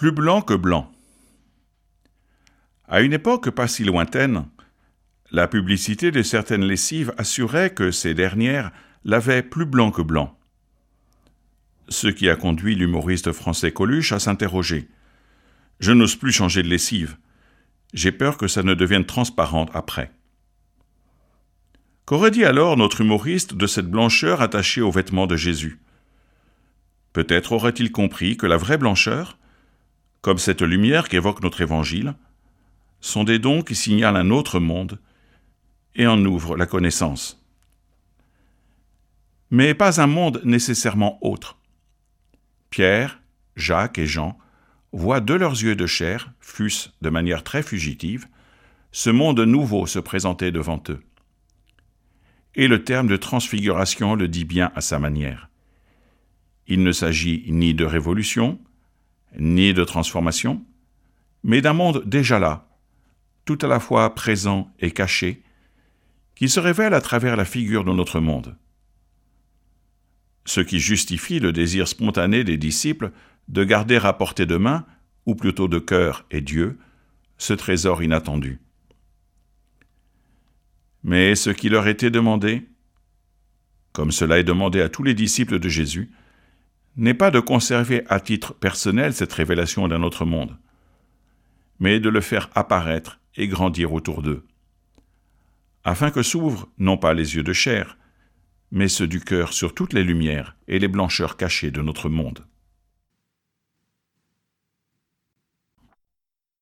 Plus blanc que blanc. À une époque pas si lointaine, la publicité de certaines lessives assurait que ces dernières l'avaient plus blanc que blanc. Ce qui a conduit l'humoriste français Coluche à s'interroger. Je n'ose plus changer de lessive. J'ai peur que ça ne devienne transparente après. Qu'aurait dit alors notre humoriste de cette blancheur attachée aux vêtements de Jésus? Peut-être aurait-il compris que la vraie blancheur, comme cette lumière qu'évoque notre évangile, sont des dons qui signalent un autre monde et en ouvrent la connaissance. Mais pas un monde nécessairement autre. Pierre, Jacques et Jean voient de leurs yeux de chair, fût-ce de manière très fugitive, ce monde nouveau se présenter devant eux. Et le terme de transfiguration le dit bien à sa manière. Il ne s'agit ni de révolution, ni de transformation, mais d'un monde déjà là, tout à la fois présent et caché, qui se révèle à travers la figure de notre monde. Ce qui justifie le désir spontané des disciples de garder à portée de main, ou plutôt de cœur et Dieu, ce trésor inattendu. Mais ce qui leur était demandé, comme cela est demandé à tous les disciples de Jésus, n'est pas de conserver à titre personnel cette révélation d'un autre monde, mais de le faire apparaître et grandir autour d'eux, afin que s'ouvrent non pas les yeux de chair, mais ceux du cœur sur toutes les lumières et les blancheurs cachées de notre monde.